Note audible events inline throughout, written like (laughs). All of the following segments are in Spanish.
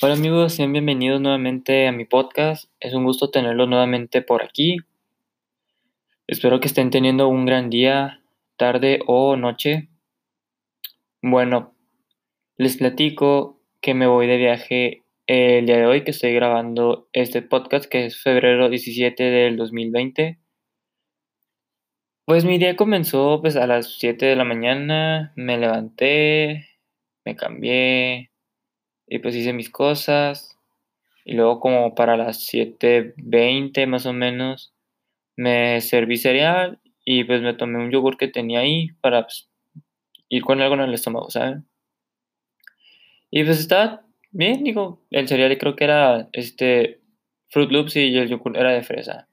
Hola amigos, sean bienvenidos nuevamente a mi podcast. Es un gusto tenerlos nuevamente por aquí. Espero que estén teniendo un gran día, tarde o noche. Bueno, les platico que me voy de viaje el día de hoy, que estoy grabando este podcast, que es febrero 17 del 2020. Pues mi día comenzó pues a las 7 de la mañana, me levanté, me cambié y pues hice mis cosas y luego como para las 7.20 más o menos me serví cereal y pues me tomé un yogur que tenía ahí para pues, ir con algo en el estómago, ¿saben? Y pues estaba bien, digo, el cereal creo que era este Fruit Loops y el yogur era de fresa.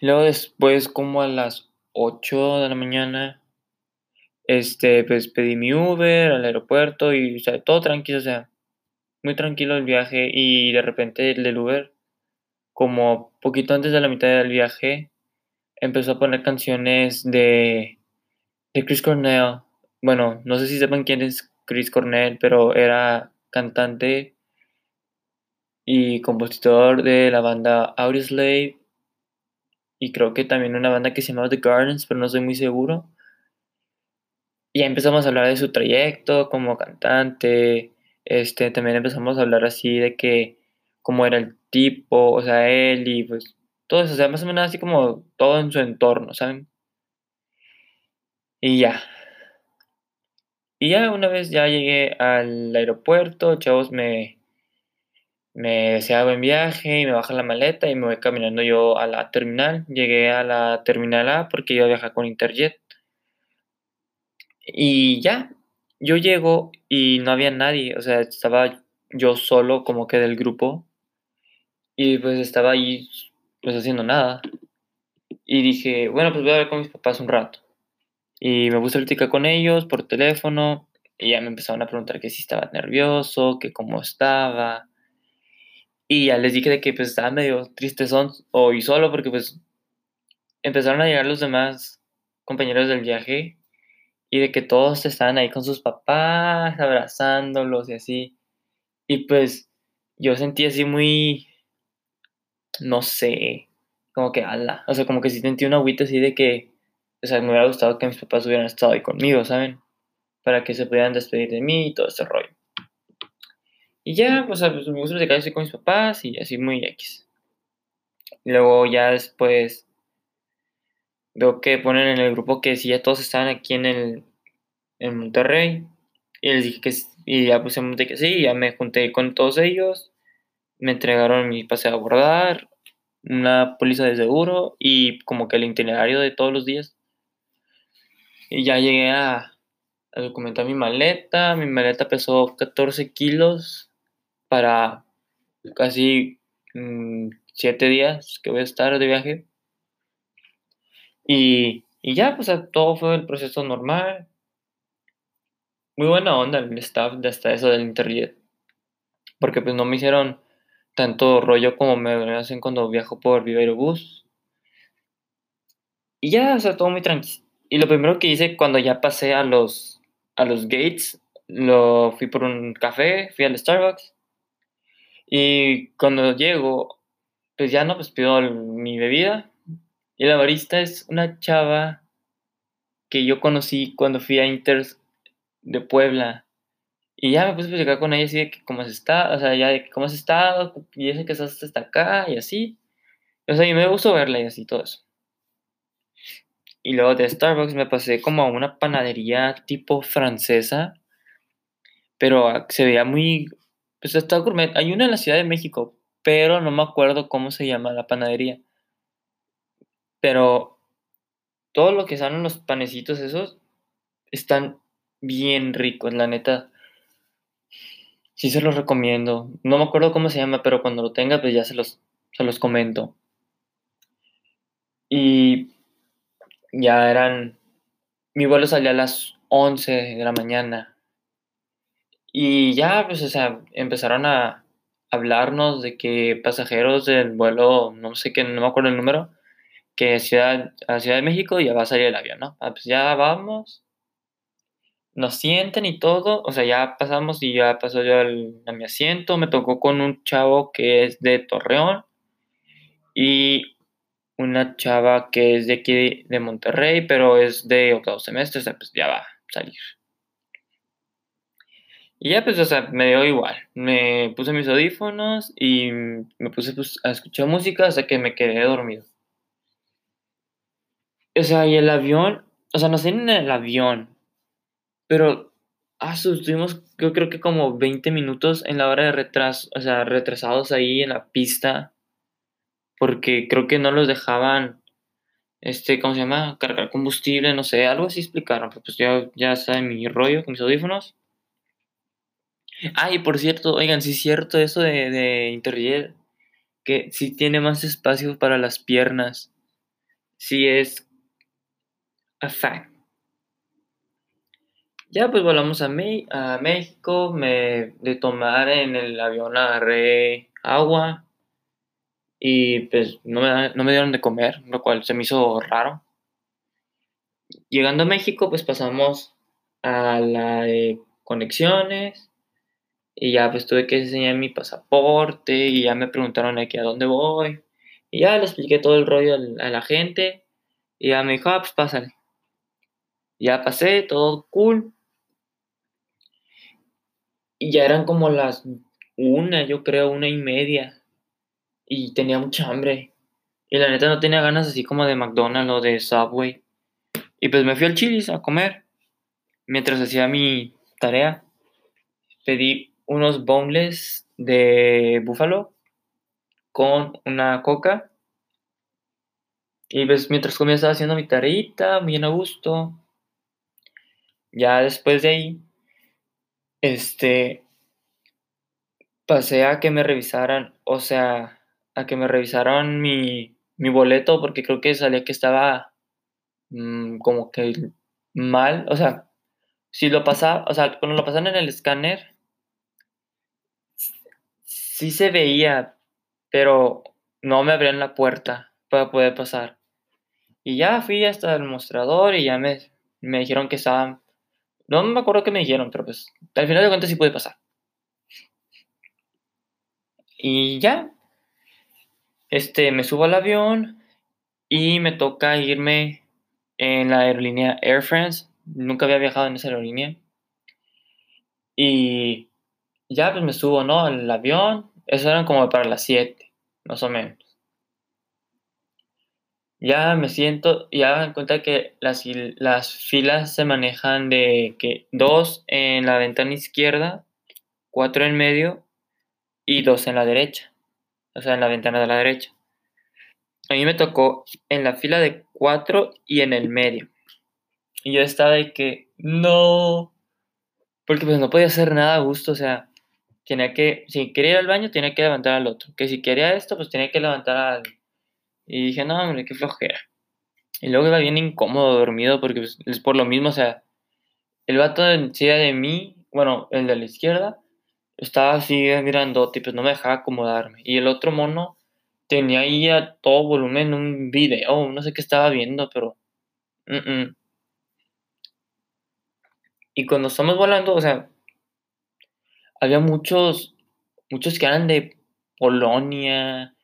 Luego después, como a las 8 de la mañana, este, pues pedí mi Uber al aeropuerto y, o sea, todo tranquilo, o sea, muy tranquilo el viaje y de repente el del Uber, como poquito antes de la mitad del viaje, empezó a poner canciones de, de Chris Cornell. Bueno, no sé si sepan quién es Chris Cornell, pero era cantante y compositor de la banda Audioslave y creo que también una banda que se llamaba The Gardens, pero no estoy muy seguro. Y ya empezamos a hablar de su trayecto como cantante, este, también empezamos a hablar así de que cómo era el tipo, o sea, él y pues todo eso, o sea, más o menos así como todo en su entorno, ¿saben? Y ya. Y ya una vez ya llegué al aeropuerto, chavos me, me desea buen viaje y me baja la maleta y me voy caminando yo a la terminal. Llegué a la terminal A porque iba a viajar con Interjet. Y ya, yo llego y no había nadie, o sea, estaba yo solo como que del grupo y pues estaba ahí pues haciendo nada. Y dije, bueno, pues voy a ver con mis papás un rato. Y me puse a platicar con ellos por teléfono y ya me empezaron a preguntar que si estaba nervioso, que cómo estaba y ya les dije de que pues estaba medio triste son hoy solo porque pues empezaron a llegar los demás compañeros del viaje y de que todos estaban ahí con sus papás, abrazándolos y así. Y pues yo sentí así muy, no sé, como que ala, o sea, como que sí sentí una agüita así de que, o sea, me hubiera gustado que mis papás hubieran estado ahí conmigo, ¿saben? Para que se pudieran despedir de mí y todo ese rollo. Y ya, pues, pues me gusta platicar así con mis papás y así muy X. Luego ya después veo que ponen en el grupo que si ya todos estaban aquí en el en Monterrey. Y les dije que y ya puse que sí, ya me junté con todos ellos. Me entregaron mi pase a abordar, una póliza de seguro y como que el itinerario de todos los días. Y ya llegué a, a documentar mi maleta. Mi maleta pesó 14 kilos para casi mm, siete días que voy a estar de viaje. Y, y ya, pues todo fue el proceso normal. Muy buena onda el staff de hasta eso del Interjet. Porque pues no me hicieron tanto rollo como me hacen cuando viajo por Viva Bus. Y ya, o sea, todo muy tranquilo. Y lo primero que hice cuando ya pasé a los, a los gates, lo fui por un café, fui al Starbucks y cuando llego, pues ya no, pues pido mi bebida. Y la barista es una chava que yo conocí cuando fui a Inters de Puebla. Y ya me puse a platicar con ella así de que cómo has estado, o sea, ya de que cómo has estado, y dice que estás hasta acá y así. O sea, y me gustó verla y así todo eso. Y luego de Starbucks me pasé como a una panadería tipo francesa, pero se veía muy pues está gourmet. Hay una en la Ciudad de México, pero no me acuerdo cómo se llama la panadería. Pero todo lo que son los panecitos esos están bien ricos, la neta. Sí se los recomiendo. No me acuerdo cómo se llama, pero cuando lo tenga, pues ya se los, se los comento. Y ya eran... Mi vuelo salía a las 11 de la mañana y ya, pues, o sea, empezaron a hablarnos de que pasajeros del vuelo, no sé qué, no me acuerdo el número, que ciudad, a Ciudad de México ya va a salir el avión, ¿no? Ah, pues ya vamos. nos sienten y todo, o sea, ya pasamos y ya pasó yo al, a mi asiento, me tocó con un chavo que es de Torreón y una chava que es de aquí de Monterrey, pero es de octavo semestre, o sea, pues ya va a salir. Y ya pues, o sea, me dio igual. Me puse mis audífonos y me puse pues, a escuchar música hasta que me quedé dormido. O sea, y el avión, o sea, nos tienen en el avión, pero ah, estuvimos yo creo que como 20 minutos en la hora de retraso, o sea, retrasados ahí en la pista, porque creo que no los dejaban, este, ¿cómo se llama? Cargar combustible, no sé, algo así explicaron, pero pues ya, ya está en mi rollo con mis audífonos. Ah, y por cierto, oigan, sí es cierto eso de, de Interjet, que sí tiene más espacio para las piernas. Sí es a fact. Ya pues volamos a, a México, me de tomar en el avión agarré agua y pues no me, no me dieron de comer, lo cual se me hizo raro. Llegando a México pues pasamos a la de conexiones y ya pues tuve que enseñar mi pasaporte y ya me preguntaron aquí a dónde voy. Y ya le expliqué todo el rollo a la gente. Y ya me dijo, ah, pues pásale. Ya pasé, todo cool. Y ya eran como las una, yo creo, una y media. Y tenía mucha hambre. Y la neta no tenía ganas así como de McDonald's o de Subway. Y pues me fui al Chili's a comer. Mientras hacía mi tarea. Pedí unos boneless de búfalo con una coca. Y pues mientras comía estaba haciendo mi tareita, bien a gusto. Ya después de ahí, este, pasé a que me revisaran, o sea, a que me revisaran mi, mi boleto, porque creo que salía que estaba mm, como que mal, o sea, si lo pasaba, o sea, cuando lo pasan en el escáner, sí se veía, pero no me abrían la puerta para poder pasar. Y ya fui hasta el mostrador y ya me, me dijeron que estaban... No me acuerdo qué me dijeron, pero pues al final de cuentas sí pude pasar. Y ya, este, me subo al avión y me toca irme en la aerolínea Air France. Nunca había viajado en esa aerolínea. Y ya, pues me subo, ¿no? Al avión, eso eran como para las 7, más o menos. Ya me siento, ya me cuenta que las, las filas se manejan de que dos en la ventana izquierda, cuatro en medio y dos en la derecha. O sea, en la ventana de la derecha. A mí me tocó en la fila de cuatro y en el medio. Y yo estaba de que, no, porque pues no podía hacer nada a gusto, o sea, tenía que, si quería ir al baño, tenía que levantar al otro. Que si quería esto, pues tenía que levantar al... Y dije, no, hombre, qué flojera. Y luego iba bien incómodo, dormido, porque pues, es por lo mismo, o sea, el vato encima de mí, bueno, el de la izquierda, estaba así grandote pues no me dejaba acomodarme. Y el otro mono tenía ahí a todo volumen un video, no sé qué estaba viendo, pero... Y cuando estamos volando, o sea, había muchos, muchos que eran de Polonia,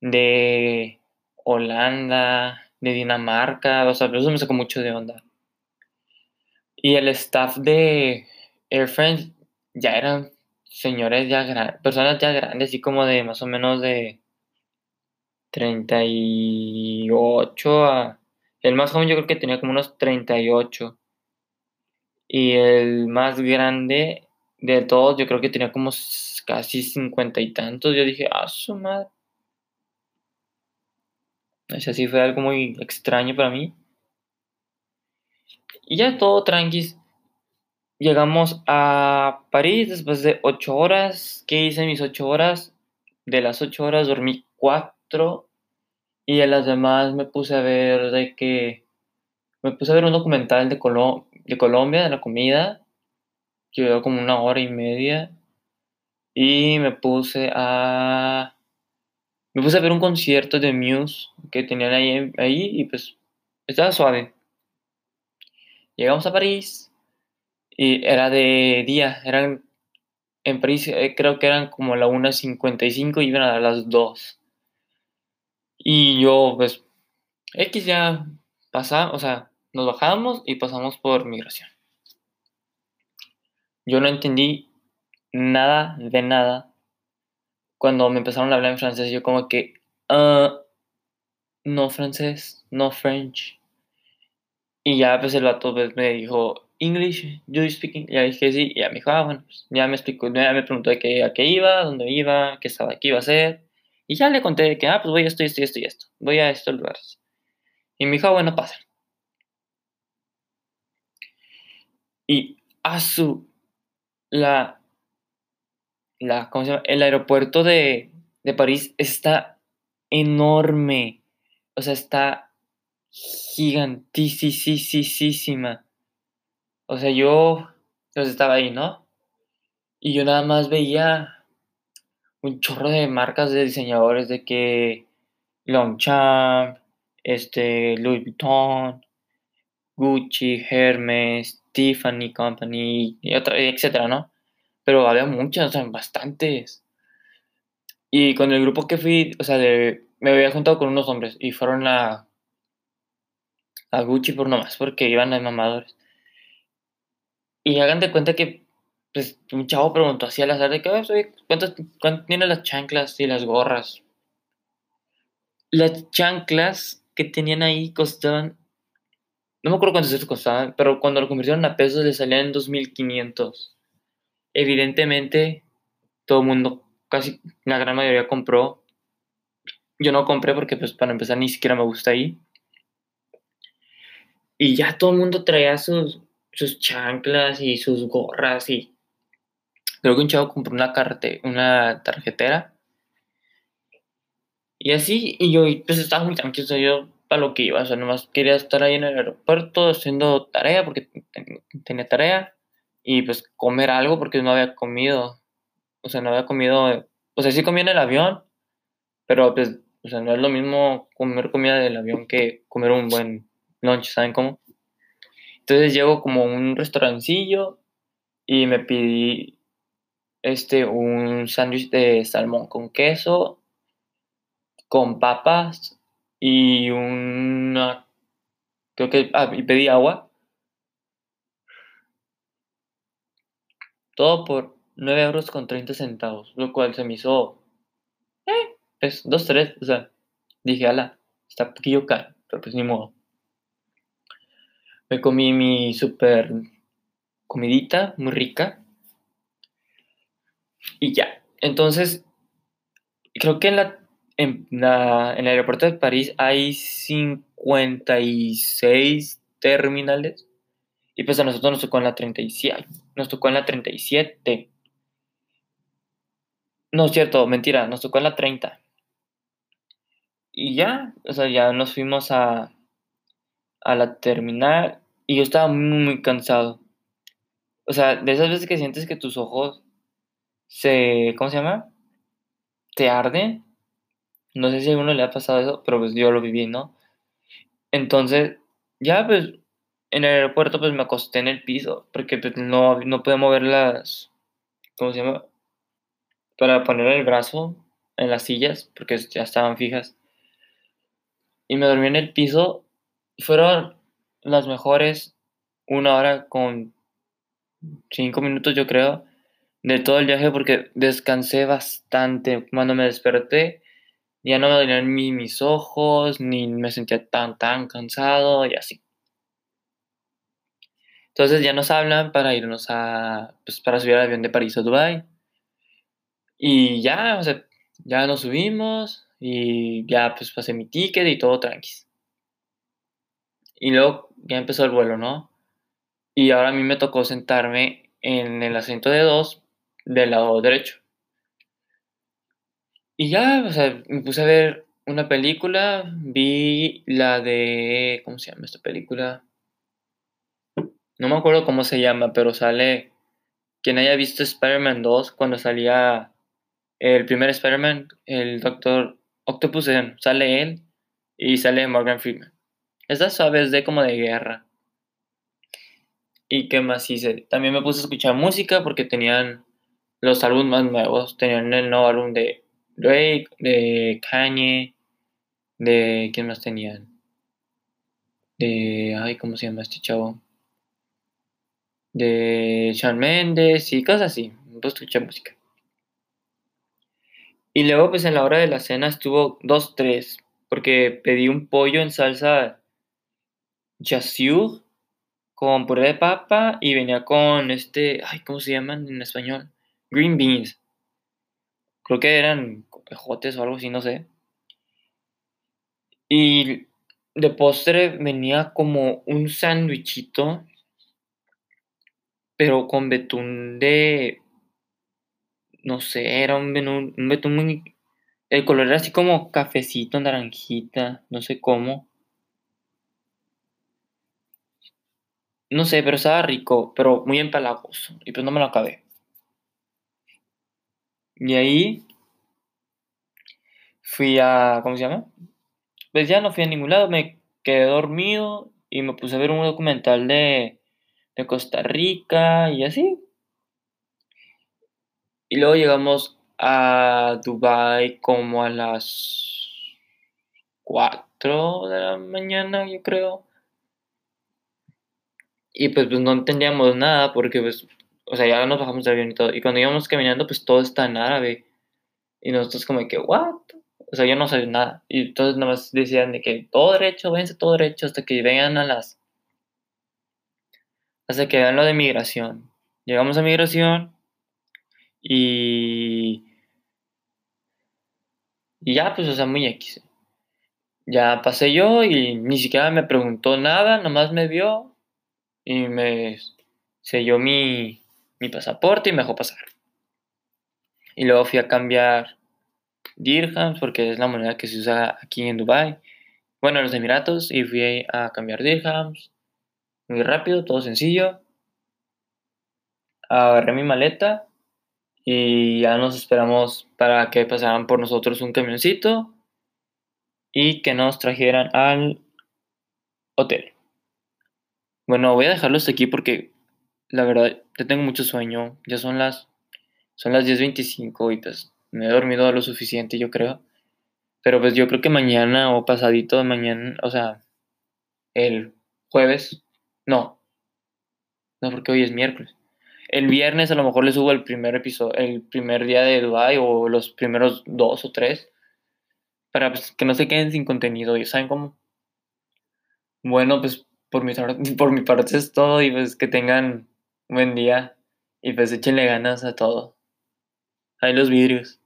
de Holanda, de Dinamarca, o sea, eso me sacó mucho de onda. Y el staff de Air France ya eran señores ya grandes, personas ya grandes, así como de más o menos de 38 a... El más joven yo creo que tenía como unos 38. Y el más grande de todos, yo creo que tenía como casi cincuenta y tantos. Yo dije, ah, su madre. O sea, sí fue algo muy extraño para mí. Y ya todo tranqui. Llegamos a París después de ocho horas. ¿Qué hice mis ocho horas? De las ocho horas dormí cuatro. Y de las demás me puse a ver de que... Me puse a ver un documental de, de Colombia, de la comida quedó como una hora y media y me puse a me puse a ver un concierto de Muse que tenían ahí, ahí y pues estaba suave. Llegamos a París Y era de día, eran en París eh, creo que eran como la 1.55 y iban a las 2. Y yo, pues, X ya pasa, o sea, nos bajamos y pasamos por migración. Yo no entendí nada de nada. Cuando me empezaron a hablar en francés, yo como que, uh, no francés, no French. Y ya pues el vato pues, me dijo, English, you speak English? Ya dije sí, y ya me dijo, ah, bueno, pues, ya me explicó, ya me preguntó de qué, a qué iba, dónde iba, qué estaba, qué iba a hacer. Y ya le conté de que, ah, pues voy a esto, esto, esto y esto. Voy a estos lugares. Y me dijo, ah, bueno, pasa. Y a su, la, la, ¿cómo se llama? El aeropuerto de, de París está enorme. O sea, está gigantísima. O sea, yo pues estaba ahí, ¿no? Y yo nada más veía un chorro de marcas de diseñadores de que Longchamp, este, Louis Vuitton, Gucci, Hermes, Tiffany Company, y otra, etcétera, ¿no? Pero había muchas, o sea, bastantes. Y con el grupo que fui, o sea, me había juntado con unos hombres y fueron a, a Gucci por nomás, porque iban a mamadores. Y hagan de cuenta que, pues, un chavo preguntó así al azar de que, ¿cuántas, ¿cuánto tiene las chanclas y las gorras? Las chanclas que tenían ahí costaban, no me acuerdo cuántos costaban, pero cuando lo convirtieron a pesos le salían en 2.500. Evidentemente, todo el mundo, casi la gran mayoría compró. Yo no compré porque, pues, para empezar, ni siquiera me gusta ahí. Y ya todo el mundo traía sus, sus chanclas y sus gorras y creo que un chavo compró una, carte, una tarjetera. Y así, y yo pues estaba muy tranquilo, yo para lo que iba, o sea, nomás quería estar ahí en el aeropuerto haciendo tarea porque tenía tarea y pues comer algo porque no había comido, o sea, no había comido, o sea, sí comía en el avión, pero pues, o sea, no es lo mismo comer comida del avión que comer un buen lunch, ¿saben cómo? Entonces llego como a un restaurancillo y me pedí este, un sándwich de salmón con queso, con papas y una... Creo que... Ah, y pedí agua. Todo por 9 euros con 30 centavos, lo cual se me hizo... Eh, pues 2, 3, o sea, dije, ala, está un poquillo caro, pero pues ni modo me comí mi super comidita, muy rica. Y ya. Entonces, creo que en, la, en, la, en el aeropuerto de París hay 56 terminales. Y pues a nosotros nos tocó en la 37. Nos tocó en la 37. No es cierto, mentira, nos tocó en la 30. Y ya, o sea, ya nos fuimos a, a la terminal y yo estaba muy, muy cansado. O sea, de esas veces que sientes que tus ojos se, ¿cómo se llama? Te arden. No sé si a alguno le ha pasado eso, pero pues yo lo viví, ¿no? Entonces, ya pues en el aeropuerto pues me acosté en el piso porque pues, no, no podía mover las, ¿cómo se llama? Para poner el brazo en las sillas porque ya estaban fijas. Y me dormí en el piso. Fueron las mejores una hora con cinco minutos, yo creo, de todo el viaje porque descansé bastante. Cuando me desperté, ya no me dolían ni mis ojos, ni me sentía tan, tan cansado y así. Entonces ya nos hablan para irnos a, pues para subir al avión de París a Dubai. Y ya, o sea, ya nos subimos y ya pues pasé mi ticket y todo tranqui. Y luego ya empezó el vuelo, ¿no? Y ahora a mí me tocó sentarme en el asiento de dos del lado derecho. Y ya, o sea, me puse a ver una película, vi la de... ¿Cómo se llama esta película? No me acuerdo cómo se llama, pero sale... Quien haya visto Spider-Man 2, cuando salía el primer Spider-Man, el Doctor Octopus, sale él y sale Morgan Freeman. Esta suave es de como de guerra. ¿Y qué más hice? También me puse a escuchar música porque tenían los álbumes más nuevos. Tenían el nuevo álbum de Drake, de Kanye, de... ¿Quién más tenían? De... Ay, ¿cómo se llama este chavo? De Shawn Mendes y cosas así. A escuchar música. Y luego, pues en la hora de la cena estuvo dos, tres, porque pedí un pollo en salsa chasseur con puré de papa y venía con este, ay, ¿cómo se llaman en español? Green beans. Creo que eran ejotes o algo así, no sé. Y de postre venía como un sándwichito, pero con betún de no sé, era un, betún muy... El color era así como cafecito, naranjita, no sé cómo. No sé, pero estaba rico, pero muy empalagoso. Y pues no me lo acabé. Y ahí fui a... ¿Cómo se llama? Pues ya no fui a ningún lado, me quedé dormido y me puse a ver un documental de, de Costa Rica y así. Y luego llegamos a Dubai como a las 4 de la mañana, yo creo. Y pues, pues no entendíamos nada porque pues, o sea, ya nos bajamos del avión y todo. Y cuando íbamos caminando, pues todo está en árabe. Y nosotros como que, ¿what? O sea, yo no sabía nada. Y entonces nada más decían de que todo derecho, vence todo derecho hasta que vengan a las... Hasta que vean lo de migración. Llegamos a migración y, y ya, pues, o sea, muy X. Ya pasé yo y ni siquiera me preguntó nada, nomás me vio y me selló mi, mi pasaporte y me dejó pasar. Y luego fui a cambiar dirhams porque es la moneda que se usa aquí en Dubai. Bueno, en los Emiratos y fui a cambiar dirhams. Muy rápido, todo sencillo. Agarré mi maleta y ya nos esperamos para que pasaran por nosotros un camioncito y que nos trajeran al hotel. Bueno, voy a dejarlo hasta aquí porque la verdad ya tengo mucho sueño. Ya son las son las 10:25 y pues me he dormido lo suficiente, yo creo. Pero pues yo creo que mañana o pasadito de mañana, o sea, el jueves, no. No, porque hoy es miércoles el viernes a lo mejor les subo el primer episodio, el primer día de Dubai o los primeros dos o tres, para pues, que no se queden sin contenido, ¿y saben cómo? Bueno, pues por mi, (laughs) por mi parte es todo y pues que tengan buen día y pues échenle ganas a todo. Ahí los vidrios.